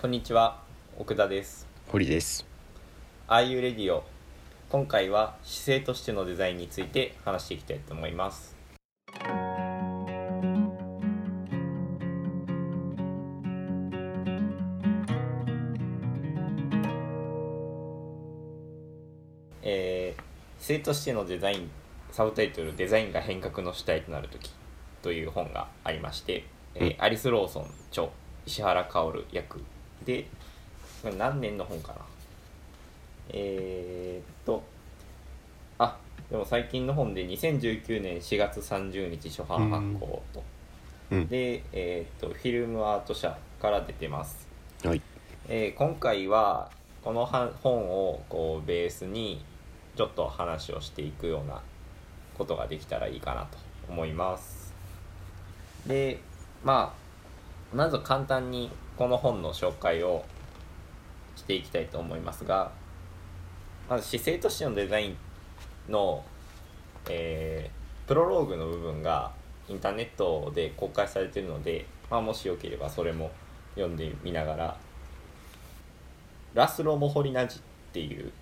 こんにちは奥田です。堀です。Are You Radio 今回は姿勢としてのデザインについて話していきたいと思います。えー姿勢としてのデザインサブタイトル「デザインが変革の主体となるとき」という本がありまして、えーうん。アリス・ローソン著石原薫役で何年の本かなえー、っとあでも最近の本で2019年4月30日初版発行と、うん。で、えーっとフィルムアート社から出てますはい。えー今回はこのは本をこうベースにちょっと話をしていくようなことができたらいいかなと思いますでまあまず簡単にこの本の紹介をしていきたいと思いますがまず姿勢としてのデザインの、えープロローグの部分がインターネットで公開されているので、まあ、もしよければそれも読んでみながらラスロ・モホリナジっていう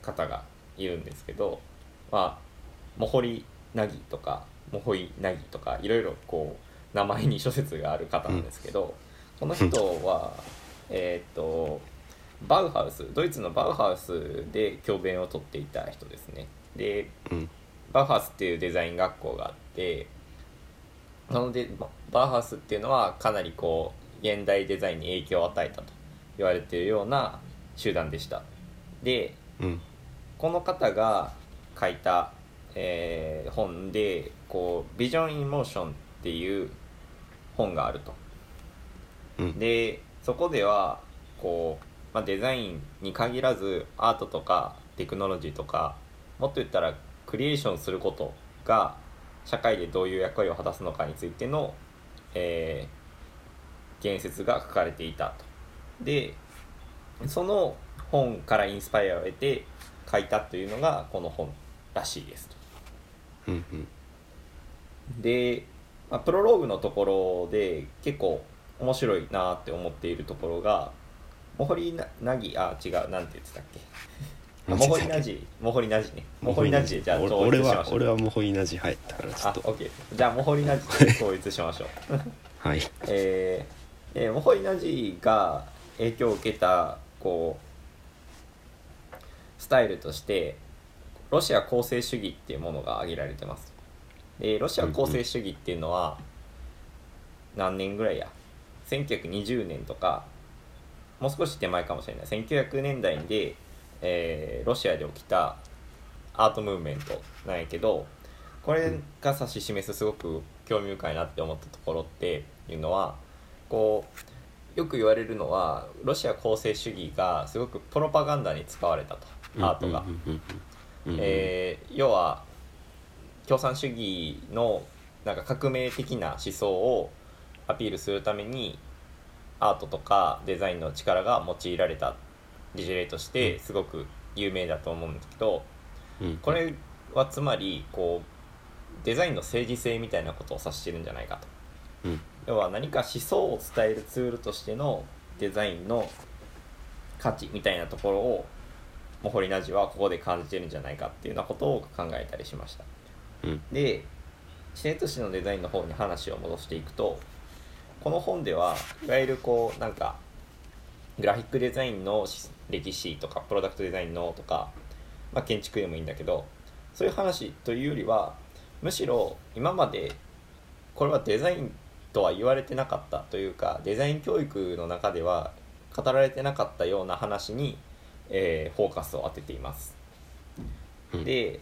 方がいるんですけど、まあ、モホリナギとかモホイナギとかいろいろこう名前に諸説がある方なんですけど、この人はえーっとバウハウスドイツのバウハウスで教鞭をとっていた人ですねでうん。バウハウスっていうデザイン学校があってなのでババウハウスっていうのはかなりこう現代デザインに影響を与えたと言われているような集団でしたでうん。この方が書いた、えー本でこう「ビジョン・イン・モーション」っていう本があるとうん。でそこではこう、まあ、デザインに限らずアートとかテクノロジーとかもっと言ったらクリエーションすることが社会でどういう役割を果たすのかについての、えー言説が書かれていたと。でその本からインスパイアを得て書いたというのがこの本らしいですと。うん。うん。で、まあ、プロローグのところで結構面白いなって思っているところがモホリナナギあ違うなんて言ってたっけ？あモホリナジモホリナジね。モホリナジでじゃあ俺統俺は一しましょう。俺はモホリナジはいだからちょあっと。オッケーじゃあモホリナジで統一しましょう。はい。えーえーモホリナジが影響を受けたこうスタイルとしてロシア構成主義っていうものが挙げられてますでロシア構成主義っていうのは何年ぐらいや？1920年とかもう少し手前かもしれない。1900年代で、えーロシアで起きたアートムーブメントなんやけどこれが指し示すすごく興味深いなって思ったところっていうのはこうよく言われるのはロシア構成主義がすごくプロパガンダに使われたとアートが。えー要は共産主義のなんか革命的な思想をアピールするためにアートとかデザインの力が用いられた事例としてすごく有名だと思うんですけどうん。これはつまりこうデザインの政治性みたいなことを指してるんじゃないかと。うん。要は何か思想を伝えるツールとしてのデザインの価値みたいなところをモホリナジはここで感じてるんじゃないかっていうようなことを考えたりしましたうん。で生徒史のデザインの方に話を戻していくとこの本ではいわゆるこうなんかグラフィックデザインの歴史とかプロダクトデザインのとか、まあ、建築でもいいんだけどそういう話というよりはむしろ今までこれはデザインとは言われてなかったというかデザイン教育の中では語られてなかったような話に、えーフォーカスを当てています。うんで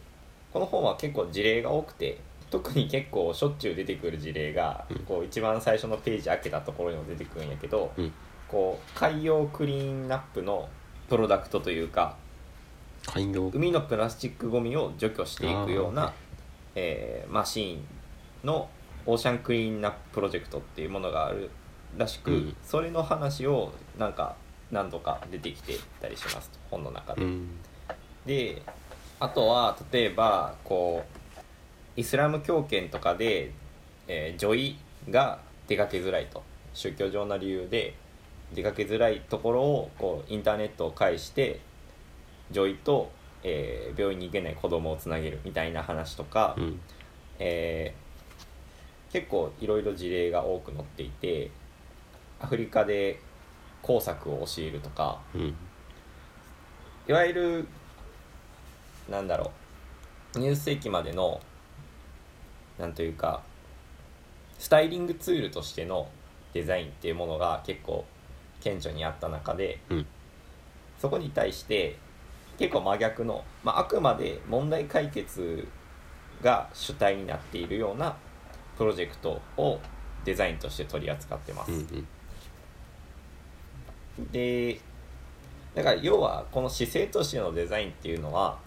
この本は結構事例が多くて特に結構しょっちゅう出てくる事例が、うんこう一番最初のページ開けたところにも出てくるんやけど、うんこう海洋クリーンナップのプロダクトというか海洋。海のプラスチックごみを除去していくようあーな、えーマシーンのオーシャンクリーンナッププロジェクトっていうものがあるらしく、うんそれの話をなんか何度か出てきてたりしますと本の中で。うん。であとは例えばこうイスラム教圏とかで、えー女医が出かけづらいと。宗教上の理由で、出かけづらいところをこうインターネットを介して女医と、えー病院に行けない子供をつなげるみたいな話とか、うん。えー結構いろいろ事例が多く載っていてアフリカで工作を教えるとかうん。いわゆるなんだろう。20世紀までのなんというかスタイリングツールとしてのデザインっていうものが結構顕著にあった中でうん。そこに対して結構真逆の、まあ、あくまで問題解決が主体になっているようなプロジェクトをデザインとして取り扱ってます。うんうん。でだから要はこの姿勢としてのデザインっていうのは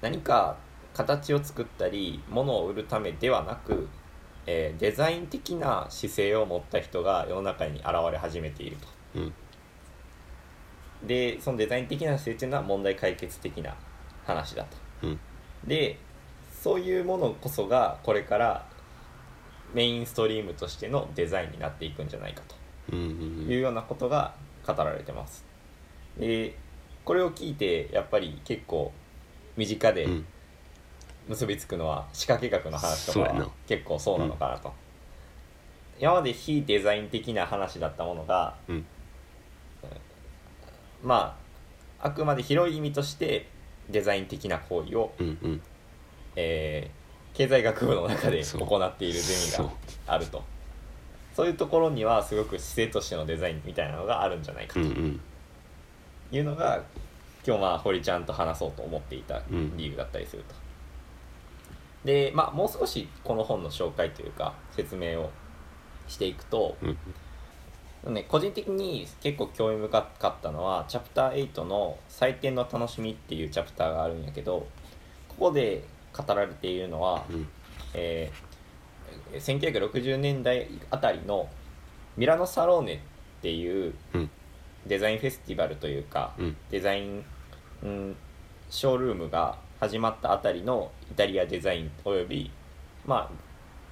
何か形を作ったり物を売るためではなく、えーデザイン的な姿勢を持った人が世の中に現れ始めていると。うんでそのデザイン的な姿勢っていうのは問題解決的な話だと。うんでそういうものこそがこれからメインストリームとしてのデザインになっていくんじゃないかと。いうようなことが語られてます。でこれを聞いてやっぱり結構身近でうん。結びつくのは仕掛け学の話とかはそうやな。結構そうなのかなと。今まで非デザイン的な話だったものがうん。まああくまで広い意味としてデザイン的な行為を、うんうん。えー経済学部の中でそう。行っているゼミそう。があると。そういうところにはすごく姿勢としてのデザインみたいなのがあるんじゃないかとうんうん。いうのが今日まあ堀ちゃんと話そうと思っていたうん理由だったりすると。でまあもう少しこの本の紹介というか説明をしていくと、うん。ね、個人的に結構興味深かったのはチャプター8の「採点の楽しみ」っていうチャプターがあるんやけどここで語られているのは、うん。えー1960年代あたりのミラノサローネっていううんデザインフェスティバルというか、うん。デザイン、うん、ショールームが始まったあたりのイタリアデザインおよびまあ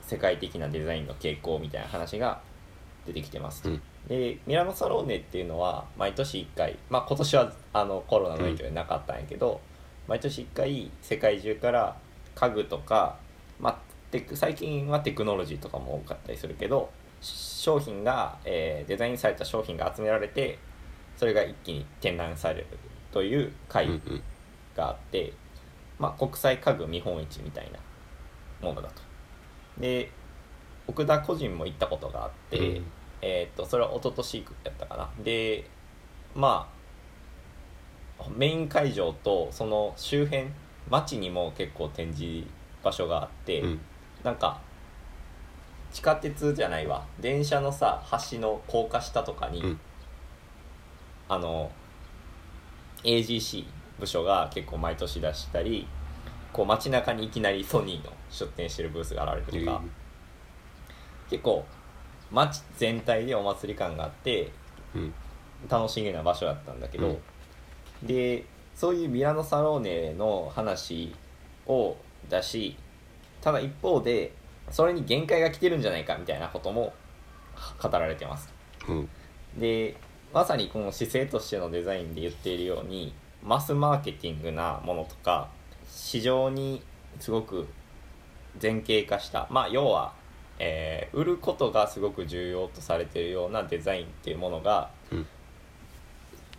世界的なデザインの傾向みたいな話が出てきてます、うん。でミラノサローネっていうのは毎年1回まあ今年はあのコロナの影響でなかったんやけど、毎年1回世界中から家具とか、まあ、テク最近はテクノロジーとかも多かったりするけど商品が、えーデザインされた商品が集められてそれが一気に展覧されるという会うんうん。があって、まあ、国際家具見本市みたいなものだと。で奥田個人も行ったことがあって、うん。えーっとそれは一昨年やったかな。でまあメイン会場とその周辺街にも結構展示場所があって、うん。なんか地下鉄じゃないわ。電車のさ橋の高架下とかに、うんあの AGC 部署が結構毎年出したりこう街中にいきなりソニーの出店してるブースが現れるとか、結構街全体でお祭り感があってうん。楽しげな場所だったんだけど、でそういうミラノサローネの話を出しただ一方でそれに限界が来てるんじゃないかみたいなことも語られてます。うん。でまさにこの姿勢としてのデザインで言っているようにマスマーケティングなものとか市場にすごく前傾化したまあ要は、えー売ることがすごく重要とされているようなデザインっていうものが、うん。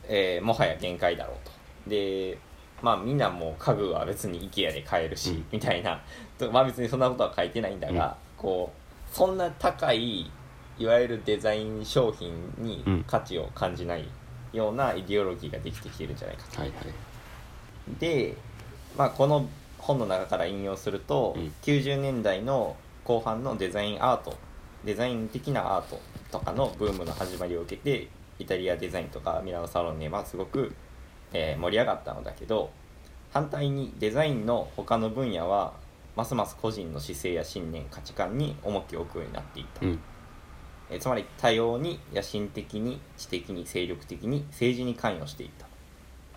えーもはや限界だろうと。でまあみんなもう家具は別に IKEA で買えるし、うん。みたいな。とまあ別にそんなことは書いてないんだが、こうそんな高いいわゆるデザイン商品にうん。価値を感じないようなイデオロギーができてきてるんじゃないかと。はいはい。で、まあ、この本の中から引用すると、うん。90年代の後半のデザインアートデザイン的なアートとかのブームの始まりを受けてイタリアデザインとかミラノサロンネはすごく、えー盛り上がったのだけど反対にデザインの他の分野はますます個人の姿勢や信念価値観に重きを置くようになっていった、うんえーつまり多様に野心的に知的に精力的に政治に関与していった。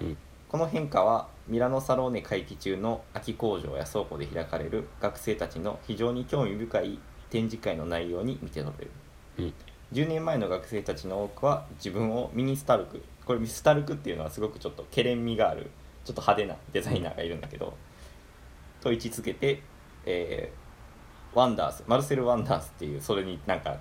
うん。この変化はミラノサローネ会期中の空き工場や倉庫で開かれる学生たちの非常に興味深い展示会の内容に見て取れる。うん。10年前の学生たちの多くは自分をミニスタルクこれミスタルクっていうのはすごくちょっとけれん味があるちょっと派手なデザイナーがいるんだけどと位置づけて、えーワンダースマルセル・ワンダースっていうそれになんか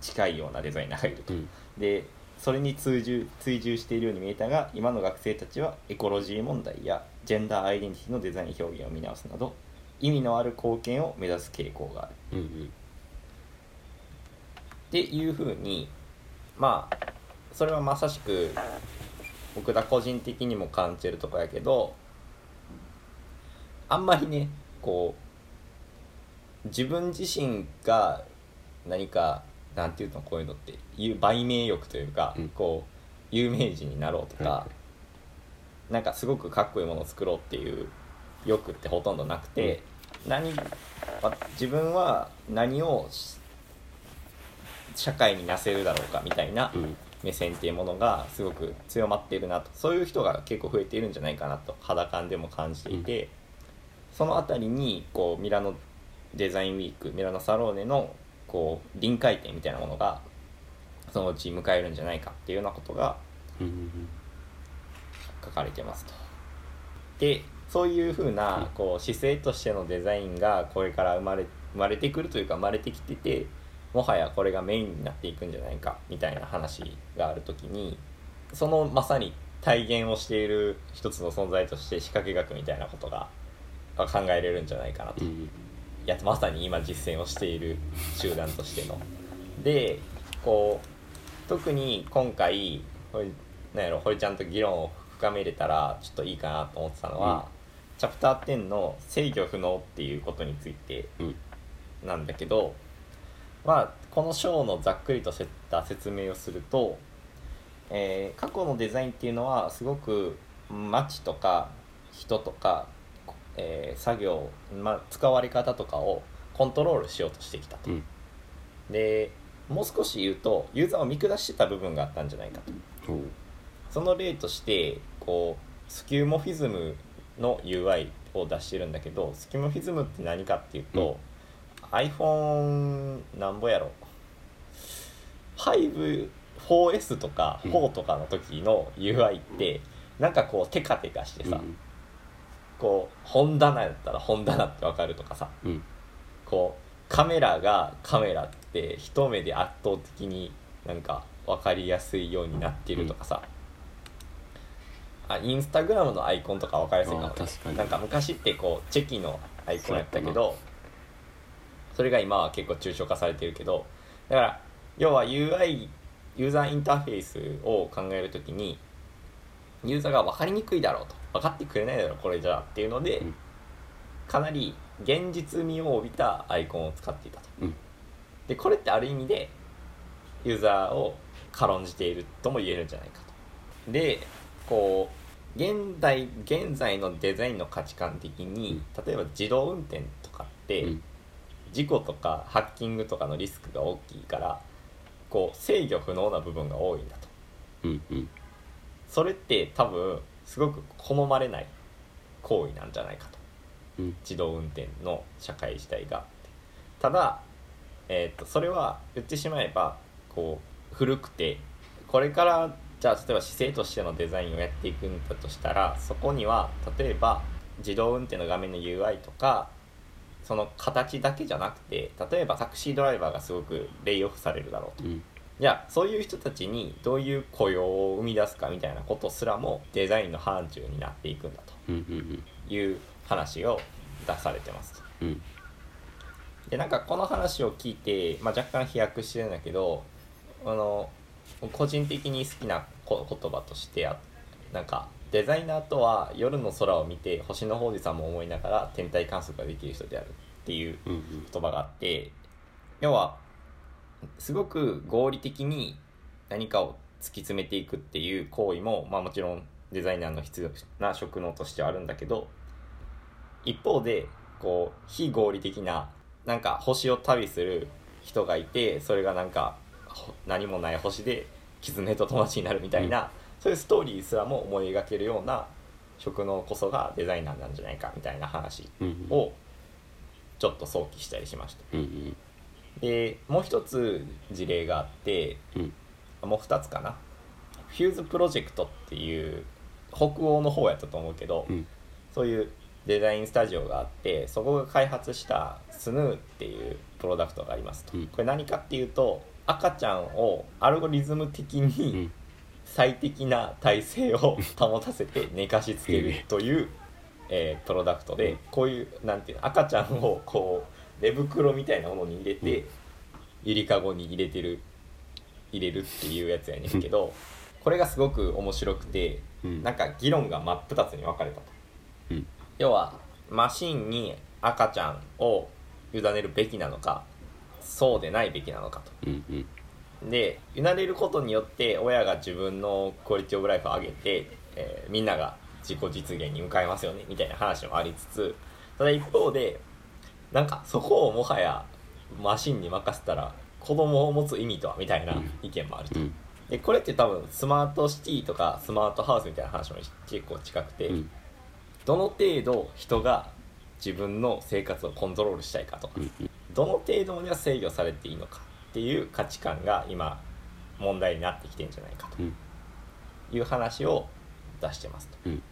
近いようなデザイナーがいると。うん。でそれに追従追従しているように見えたが今の学生たちはエコロジー問題やジェンダーアイデンティティのデザイン表現を見直すなど意味のある貢献を目指す傾向がある。うんうん。っていうふうにまあそれはまさしく僕ら個人的にも感じるとこやけどあんまりねこう自分自身が何かなんていうのこういうのっていう売名欲というか、うん。こう有名人になろうとか、はなんかすごくかっこいいものを作ろうっていう欲ってほとんどなくて、何わ自分は何をし社会になせるだろうかみたいなうん。目線っていうものがすごく強まっているなと。そういう人が結構増えているんじゃないかなと肌感でも感じていて、その辺りにこうミラノデザインウィークミラノサローネのこう臨界点みたいなものがそのうち迎えるんじゃないかっていうようなことが書かれてますと。でそういうふうなこう姿勢としてのデザインがこれから生まれ生まれてくるというか生まれてきててもはやこれがメインになっていくんじゃないかみたいな話がある時にそのまさに体現をしている一つの存在として仕掛け学みたいなことがが考えれるんじゃないかなとやまさに今実践をしている集団としての。でこう特に今回なんやろ堀ちゃんと議論を深めれたらちょっといいかなと思ってたのは、うんチャプター10の「制御不能」っていうことについてうんなんだけどまあこの章のざっくりとした説明をすると、えー過去のデザインっていうのはすごく街とか人とか、えー作業、まあ、使われ方とかをコントロールしようとしてきたと。うん。でもう少し言うとユーザーを見下してた部分があったんじゃないかと。おう。その例としてこうスキューモフィズムの UI を出してるんだけどスキューモフィズムって何かっていうと、iPhone なんぼやろ。54S とかうん。4とかの時の UI ってなんかこうテカテカしてさ、うんこう本棚やったら本棚ってわかるとかさ。うん。こうカメラがカメラって一目で圧倒的になんか分かりやすいようになってるとかさ、あインスタグラムのアイコンとか分かりやすいかもね。かに。なんか昔ってこうチェキのアイコンやったけどそれが今は結構抽象化されてるけどだから要は UI ユーザーインターフェースを考えるときにユーザーが分かりにくいだろうと分かってくれないだろうこれじゃあっていうので、うん。かなり現実味を帯びたアイコンを使っていたと。うん。でこれってある意味でユーザーを軽んじているとも言えるんじゃないかと。でこう現代現在のデザインの価値観的に例えば自動運転とかって、うん。事故とかハッキングとかのリスクが大きいからこう制御不能な部分が多いんだと。うんうん。それって多分すごく好まれない行為なんじゃないかと。うん。自動運転の社会自体が。ただ、えー、とそれは言ってしまえばこう古くてこれからじゃあ例えば姿勢としてのデザインをやっていくんだとしたらそこには例えば自動運転の画面の UI とかその形だけじゃなくて例えばタクシードライバーがすごくレイオフされるだろうと。うんじゃあそういう人たちにどういう雇用を生み出すかみたいなことすらもデザインの範疇になっていくんだという話を出されてます。とうん。でなんかこの話を聞いて、まあ、若干飛躍してるんだけどあの個人的に好きなこ言葉としてあなんかデザイナーとは夜の空を見て星の王子様を思いながら天体観測ができる人であるっていう言葉があって要はすごく合理的に何かを突き詰めていくっていう行為も、まあ、もちろんデザイナーの必要な職能としてはあるんだけど一方でこう非合理的ななんか星を旅する人がいてそれがなんかほ何もない星で絆と友達になるみたいな、そういうストーリーすらも思い描けるような職能こそがデザイナーなんじゃないかみたいな話うんをちょっと想起したりしました。うんうんでもう一つ事例があってうん。もう2つかな。フューズプロジェクトっていう北欧の方やったと思うけど、うん。そういうデザインスタジオがあってそこが開発したスヌーっていうプロダクトがありますと、うん。これ何かっていうと赤ちゃんをアルゴリズム的うにん。最適な体勢を 保たせて寝かしつけるという、えープロダクトでこういうなんていうの赤ちゃんをこう寝袋みたいなものに入れて、うん。ゆりかごに入れてる入れるっていうやつやねんけどこれがすごく面白くてうん。なんか議論が真っ二つに分かれたと。うん。要はマシンに赤ちゃんを委ねるべきなのかそうでないべきなのかと。うんうん。で委ねることによって親が自分のクオリティオブライフを上げて、えーみんなが自己実現に向かいますよねみたいな話もありつつただ一方でなんかそこをもはやマシンに任せたら子供を持つ意味とはみたいな意見もあると。うん。でこれって多分スマートシティとかスマートハウスみたいな話も結構近くて、うん。どの程度人が自分の生活をコントロールしたいかと。か、うん。どの程度までは制御されていいのかっていう価値観が今問題になってきてんじゃないかうん。という話を出してますと。うん。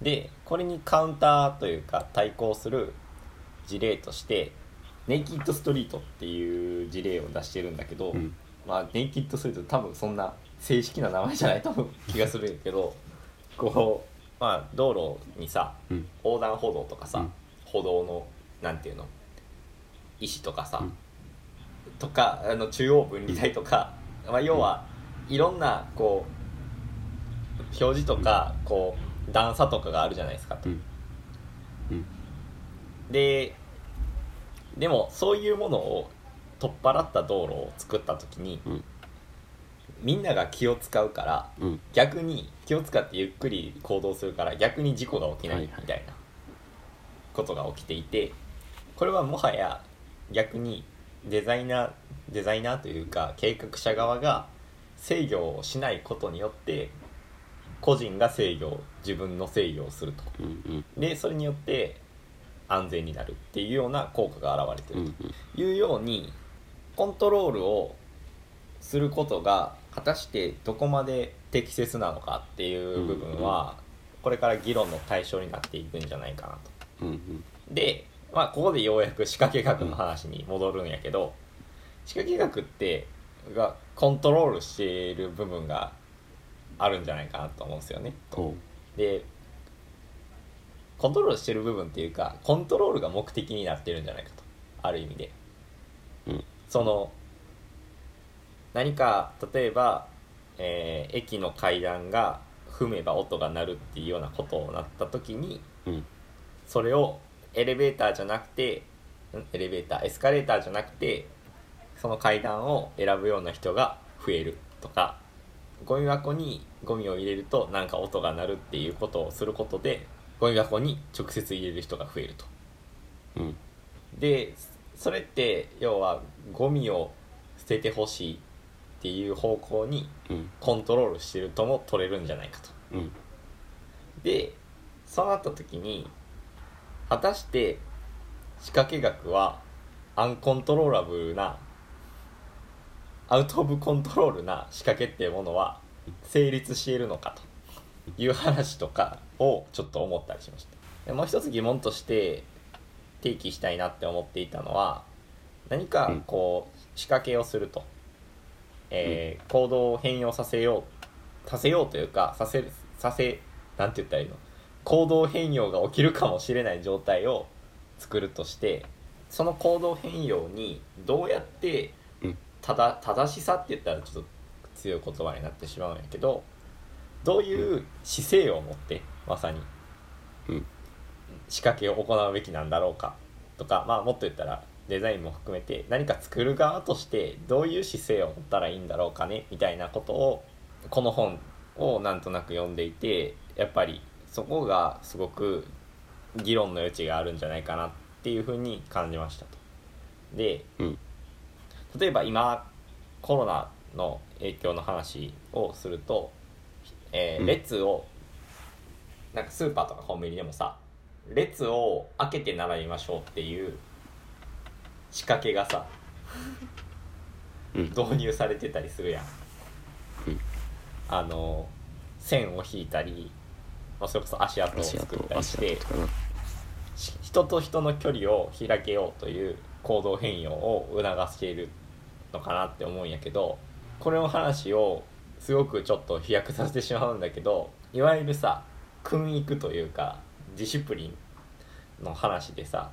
でこれにカウンターというか対抗する事例としてネイキッドストリートっていう事例を出してるんだけど、うん。まあネイキッドストリート多分そんな正式な名前じゃないと思う気がするんやけどこうまあ道路にさうん。横断歩道とかさ、うん。歩道のなんていうの石とかさ、うん。とかあの中央分離帯とか、まあ、要はいろんなこう表示とかこう段差とかがあるじゃないですかと。うん。うんででもそういうものを取っ払った道路を作った時にうん。みんなが気を使うからうん。逆に気を使ってゆっくり行動するから逆に事故が起きないみたいなことが起きていてこれはもはや逆にデザイナーデザイナーというか計画者側が制御をしないことによって個人が制御自分の制御をすると。うんうん。でそれによって安全になるっていうような効果が現れてうんるというようにコントロールをすることが果たしてどこまで適切なのかっていう部分はこれから議論の対象になっていくんじゃないかなと。うんうん。で、まあ、ここでようやく仕掛け学の話に戻るんやけど仕掛け学ってがコントロールしている部分があるんじゃないかなと思うんですよね。ほでコントロールしてる部分っていうかコントロールが目的になってるんじゃないかと。ある意味で。ううん。その何か例えば、えー駅の階段が踏めば音が鳴るっていうようなことをなった時にうん。それをエレベーターじゃなくてんエレベーターエスカレーターじゃなくてその階段を選ぶような人が増えるとかゴミ箱にゴミを入れるとなんか音が鳴るっていうことをすることでゴミ箱に直接入れる人が増えると。うんでそれって要はゴミを捨ててほしいっていう方向にうんコントロールしてるとも取れるんじゃないかと。うんでそうなった時に果たして仕掛け学はアンコントローラブルなアウト・オブ・コントロールな仕掛けっていうものは成立しているのかという話とかをちょっと思ったりしました。でもう一つ疑問として提起したいなって思っていたのは何かこう仕掛けをすると、えー行動を変容させようさせようというかさせるさせなんて言ったらいいの？行動変容が起きるかもしれない状態を作るとしてその行動変容にどうやってうん。ただ正しさって言ったらちょっと強い言葉になってしまうんやけどどういう姿勢を持ってまさにうん仕掛けを行うべきなんだろうかとか、まあ、もっと言ったらデザインも含めて何か作る側としてどういう姿勢を持ったらいいんだろうかねみたいなことをこの本をなんとなく読んでいてやっぱりそこがすごく議論の余地があるんじゃないかなっていうふうに感じましたと。でうん例えば今コロナの影響の話をすると、えーうん。列をなんかスーパーとかコンビニでもさ列を開けて並びましょうっていう仕掛けがさうん。導入されてたりするやん、うん。あの線を引いたり、まあ、それこそ足跡を足作ったりして人と人の距離を開けようという行動変容を促しているのかなって思うんやけどこれの話をすごくちょっと飛躍させてしまうんだけどいわゆるさ訓育というかディシプリンの話でさ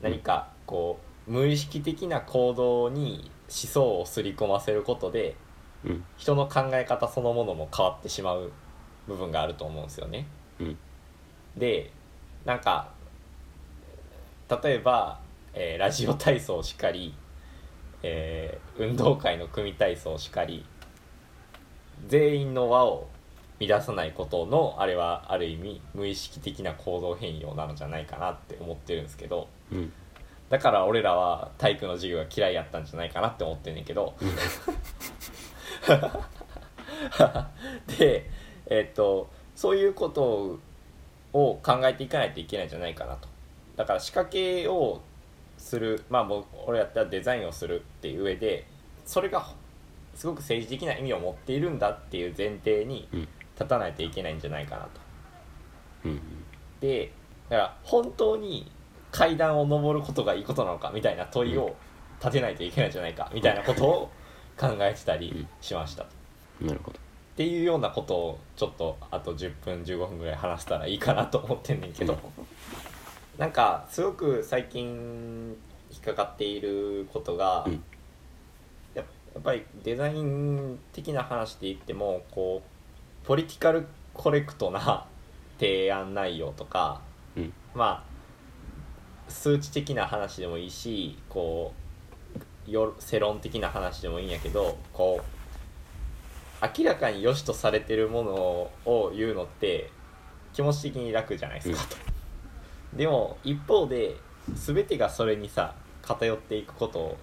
何かこう無意識的な行動に思想をすり込ませることでうん人の考え方そのものも変わってしまう部分があると思うんですよね。うんでなんか例えば、えーラジオ体操しかり、えー運動会の組体操しかり全員の輪を乱さないことのあれはある意味無意識的な行動変容なのじゃないかなって思ってるんですけどうん。だから俺らは体育の授業が嫌いやったんじゃないかなって思ってんねんけど でえっとそういうことを考えていかないといけないんじゃないかなと。だから仕掛けをするまあもう俺やったらデザインをするっていう上でそれがすごく政治的な意味を持っているんだっていう前提にうん。立たないといけないんじゃないかなと。うんでだから本当に階段を上ることがいいことなのかみたいな問いを立てないといけないんじゃないかみたいなことを考えてたりしました、っなるほど。ていうようなことをちょっとあと10分15分ぐらい話したらいいかなと思ってんねんけど、なんかすごく最近引っかかっていることが、うんややっぱりデザイン的な話で言ってもこうポリティカルコレクトな 提案内容とかうんまあ数値的な話でもいいしこうよ世論的な話でもいいんやけどこう明らかに良しとされてるものを言うのって気持ち的に楽じゃないですかと。でも一方で全てがそれにさ偏っていくこと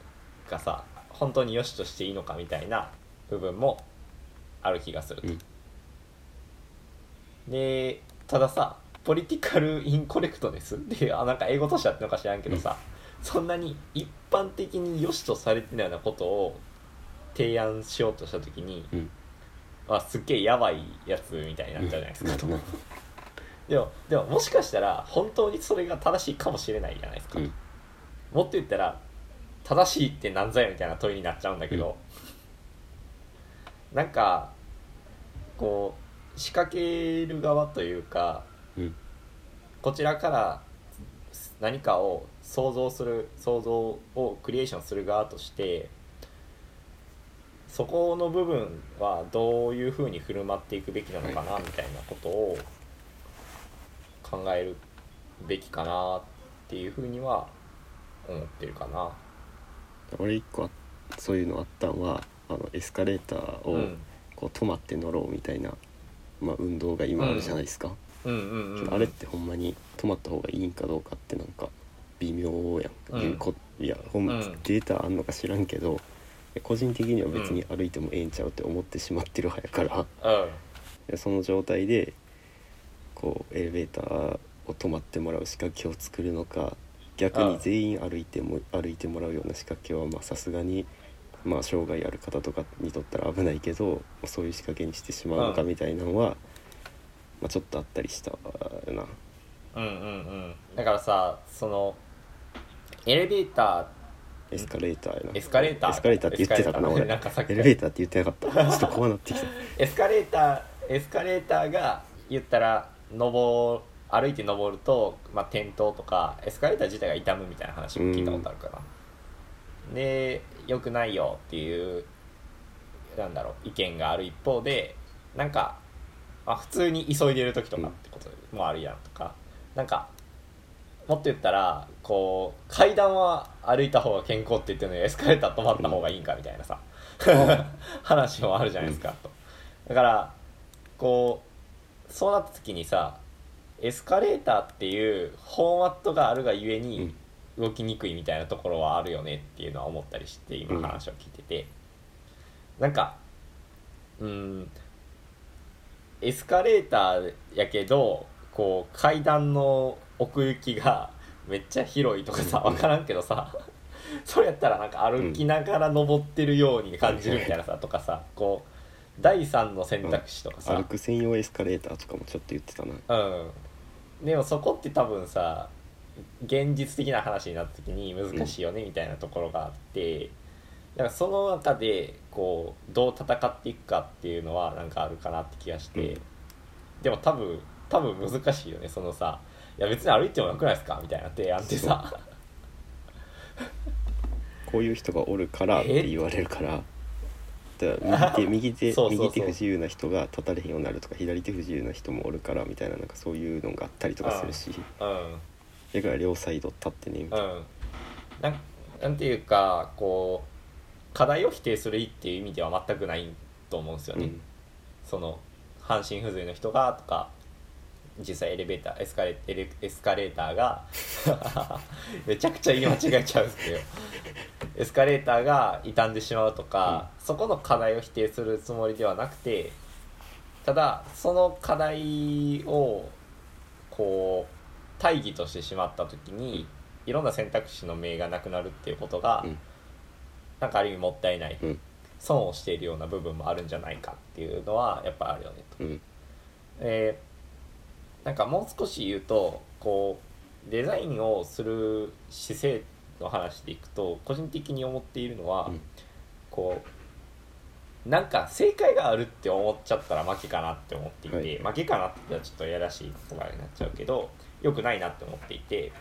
がさ本当に良しとしていいのかみたいな部分もある気がすると。うん。でたださポリティカル・インコレクトネスっていうあなんか英語としてあってるのか知らんけどさ、そんなに一般的に良しとされてるようなことを提案しようとした時に、うん。あすっげえやばいやつみたいになっちゃうじゃないですか、とでもでももしかしたら本当にそれが正しいかもしれないじゃないですか、うん。もっと言ったら正しいって何ぞやみたいな問いになっちゃうんだけど、なんかこう仕掛ける側というかうんこちらから何かを想像する想像をクリエーションする側としてそこの部分はどういうふうに振る舞っていくべきなのかなみたいなことを考えるべきかなっていうふうには思ってるかな。俺一個あそういうのあったんはあのエスカレーターをうん。こう止まって乗ろうみたいな、まあ、運動が今あるじゃないですか、うん。うんうん、あれってほんまに止まった方がいいんかどうかってなんか微妙やん、うんいうこいやほん、うん。データあんのか知らんけど個人的には別に歩いてもええんちゃうって思ってしまってる派やから、うん。でその状態でこうエレベーターを止まってもらう仕掛けを作るのか逆に全員歩いても歩いてもらうような仕掛けはまあさすがにまあ障害ある方とかにとったら危ないけどそういう仕掛けにしてしまうのかうん。みたいなのは、まあ、ちょっとあったりしたな。うんうんうん。だからさそのエレベータエスカレーターやな。ーエスカレーター？エスカレーターって言ってたかなエスカレーター？俺。なんかさっき。エレベーターって言ってなかった。ちょっと怖なってきた。エスカレーターエスカレーターが言ったら登歩いて登ると、まあ、転倒とかエスカレーター自体が傷むみたいな話も聞いたことあるかな、で良くないよっていうなんだろう意見がある一方でなんか、まあ、普通に急いでる時とかってこともあるやんとか、なんかもっと言ったらこう階段は歩いた方が健康って言ってるのにエスカレーター止まった方がいいんかみたいなさ、話もあるじゃないですか、とだからこうそうなった時にさエスカレーターっていうフォーマットがあるがゆえに動きにくいみたいなところはあるよねっていうのは思ったりして今うん話を聞いてて、なんかうんエスカレーターやけどこう階段の奥行きが めっちゃ広いとかさうん。分からんけどさ それやったらなんか歩きながら登ってるように感じるみたいなさ、とかさこう第3の選択肢とかさ、歩く専用エスカレーターとかもちょっと言ってたな。うんでもそこって多分さ現実的な話になった時に難しいよねみたいなところがあって、だからその中でこうどう戦っていくかっていうのはなんかあるかなって気がして、うん。でも多分多分難しいよね。そのさ「いや別に歩いてもよくないですか?」みたいな提案ってさ。こういう人がおるからって言われるからだから右手 右手そうそうそう。右手不自由な人が立たれへんようになるとか左手不自由な人もおるからみたいななんかそういうのがあったりとかするし。うん。だから両サイド立ってねみたいな、うん。なんなんていうかこう課題を否定するっていう意味では全くないと思うんですよね、うん。その半身不随の人がとか実際エレベーターエスカレエレエスカレーターが めちゃくちゃ言い間違えちゃうんですけど。エスカレーターが傷んでしまうとか、そこの課題を否定するつもりではなくてただその課題をこう大義としてしまった時にいろんな選択肢の名がなくなるっていうことが、うん。なんかある意味もったいない、うん。損をしているような部分もあるんじゃないかっていうのはやっぱあるよねと。うん。えーなんかもう少し言うとこうデザインをする姿勢の話でいくと個人的に思っているのは、うん。こうなんか正解があるって思っちゃったら負けかなって思っていて、はい。負けかなって言ったらちょっとやらしい言葉になっちゃうけど良くないなって思っていて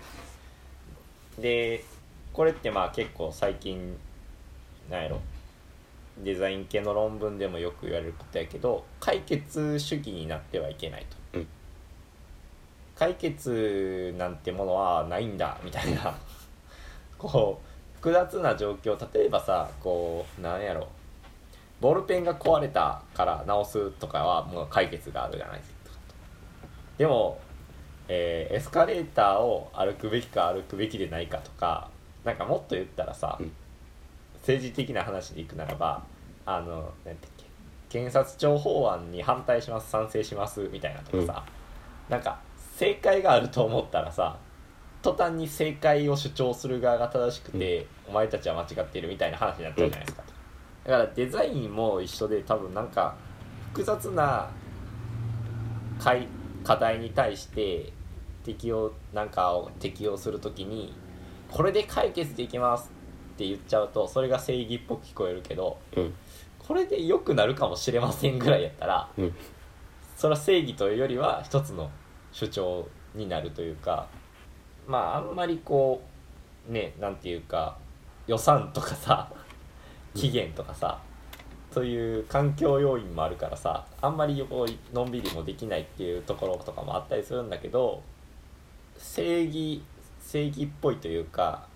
でこれってまあ結構最近なんやろデザイン系の論文でもよく言われることやけど解決主義になってはいけないと、うん解決なんてものはないんだみたいな。こう複雑な状況例えばさこうなんやろ。ボールペンが壊れたから直すとかはもう解決があるじゃないですか。でも、えーエスカレーターを歩くべきか歩くべきでないかとかなんかもっと言ったらさ、うん。政治的な話でいくならばあの何だっけ検察庁法案に反対します賛成しますみたいなとかさ、なんか正解があると思ったらさ途端に正解を主張する側が正しくて、お前たちは間違っているみたいな話になっちゃうじゃないですか、だからデザインも一緒で多分なんか複雑な課課題に対して適用なんかを適用するときにこれで解決できますって言っちゃうとそれが正義っぽく聞こえるけどうん。これで良くなるかもしれませんぐらいやったらうん。それは正義というよりは一つの主張になるというかまああんまりこうねなんていうか予算とかさ期限とかさそういう環境要因もあるからさあんまりこうのんびりもできないっていうところとかもあったりするんだけど正義正義っぽいというか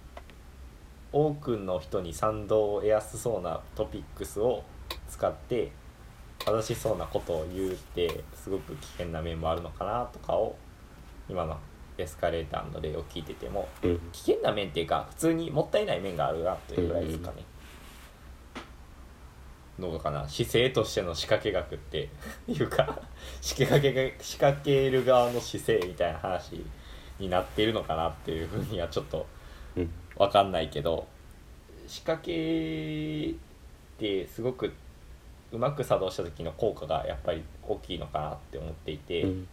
多くの人に賛同を得やすそうなトピックスを使って正しそうなことを言うってすごく危険な面もあるのかなとかを今のエスカレーターの例を聞いててもうん。危険な面っていうか普通にもったいない面があるなというぐらいですかね。どうかな？姿勢としての仕掛け学っていうか 仕掛けが仕掛ける側の姿勢みたいな話になっているのかなっていうふうにはちょっとうん。わかんないけど仕掛けってすごくうまく作動した時の効果がやっぱり大きいのかなって思っていて、うん。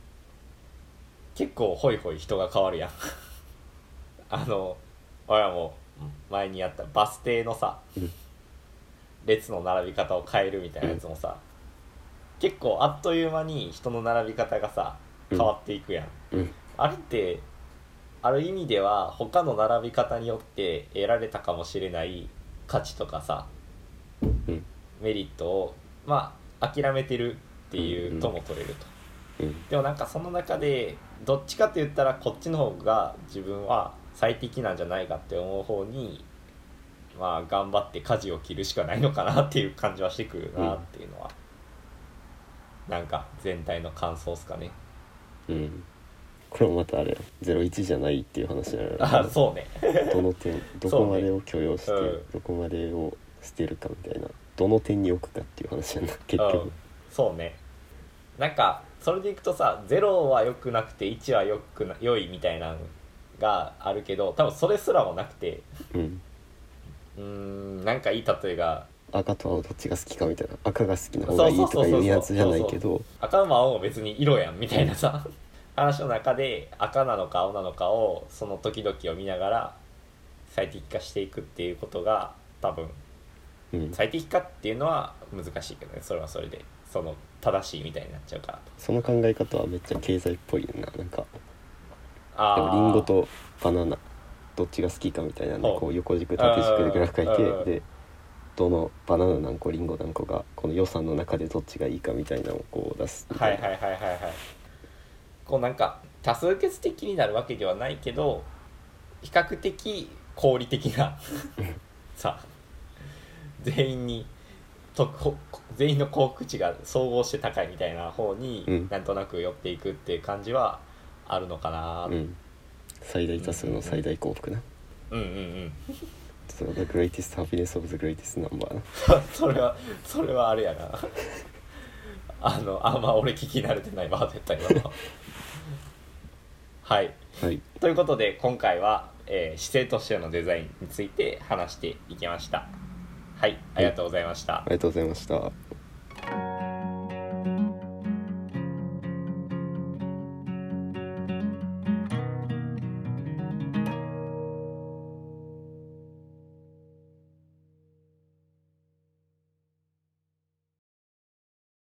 結構ホイホイ人が変わるやん。あの俺らも前にやったバス停のさ、うん。列の並び方を変えるみたいなやつもさ、結構あっという間に人の並び方がさ変わっていくやん、うん。あれってある意味では他の並び方によって得られたかもしれない価値とかさうん。メリットをまあ諦めてるっていうん。うとも取れると、うん。でもなんかその中でどっちかって言ったらこっちの方が自分は最適なんじゃないかって思う方にまあ頑張って舵を切るしかないのかなっていう感じはしてくるなっていうのは、なんか全体の感想ですかね。うん。これもまたあれ01じゃないっていう話になるあそうね。どの点どこまでを許容して、うん。どこまでを捨てるかみたいなどの点に置くかっていう話やな結うん。局、そうね。なんかそれでいくとさ0は良くなくて1は良くな良いみたいなのがあるけど多分それすらもなくてうん。うーんなんかいい例えが赤と青どっちが好きかみたいな。赤が好きな方がいいとかいうやつじゃないけど。赤も青も別に色やんみたいなさ話の中で赤なのか青なのかをその時々を見ながら最適化していくっていうことが多分うん、最適化っていうのは難しいけどね。それはそれでその正しいみたいになっちゃうから。その考え方はめっちゃ経済っぽいよな。なんかあー。でもリンゴとバナナどっちが好きかみたいなんでほう。こう横軸縦軸でグラフ書いうんてでどのバナナ何個リンゴ何個がこの予算の中でどっちがいいかみたいなのをこう出すみたはいいな。はいはいはいはいこうなんか多数決的になるわけではないけど比較的合理的な。さ全員にとこ全員の幸福値が総合して高いみたいな方にうん。なんとなく寄っていくっていう感じはあるのかな、うん。最大多数の最大幸福な。うん、うんうん。そう The greatest happiness of the greatest number な。それはそれはあれやな。あのあんま俺聞き慣れてないワードやったけど。はい。はい。ということで今回は、えー姿勢としてのデザインについて話していきましたはいありがとうございました、ありがとうございました。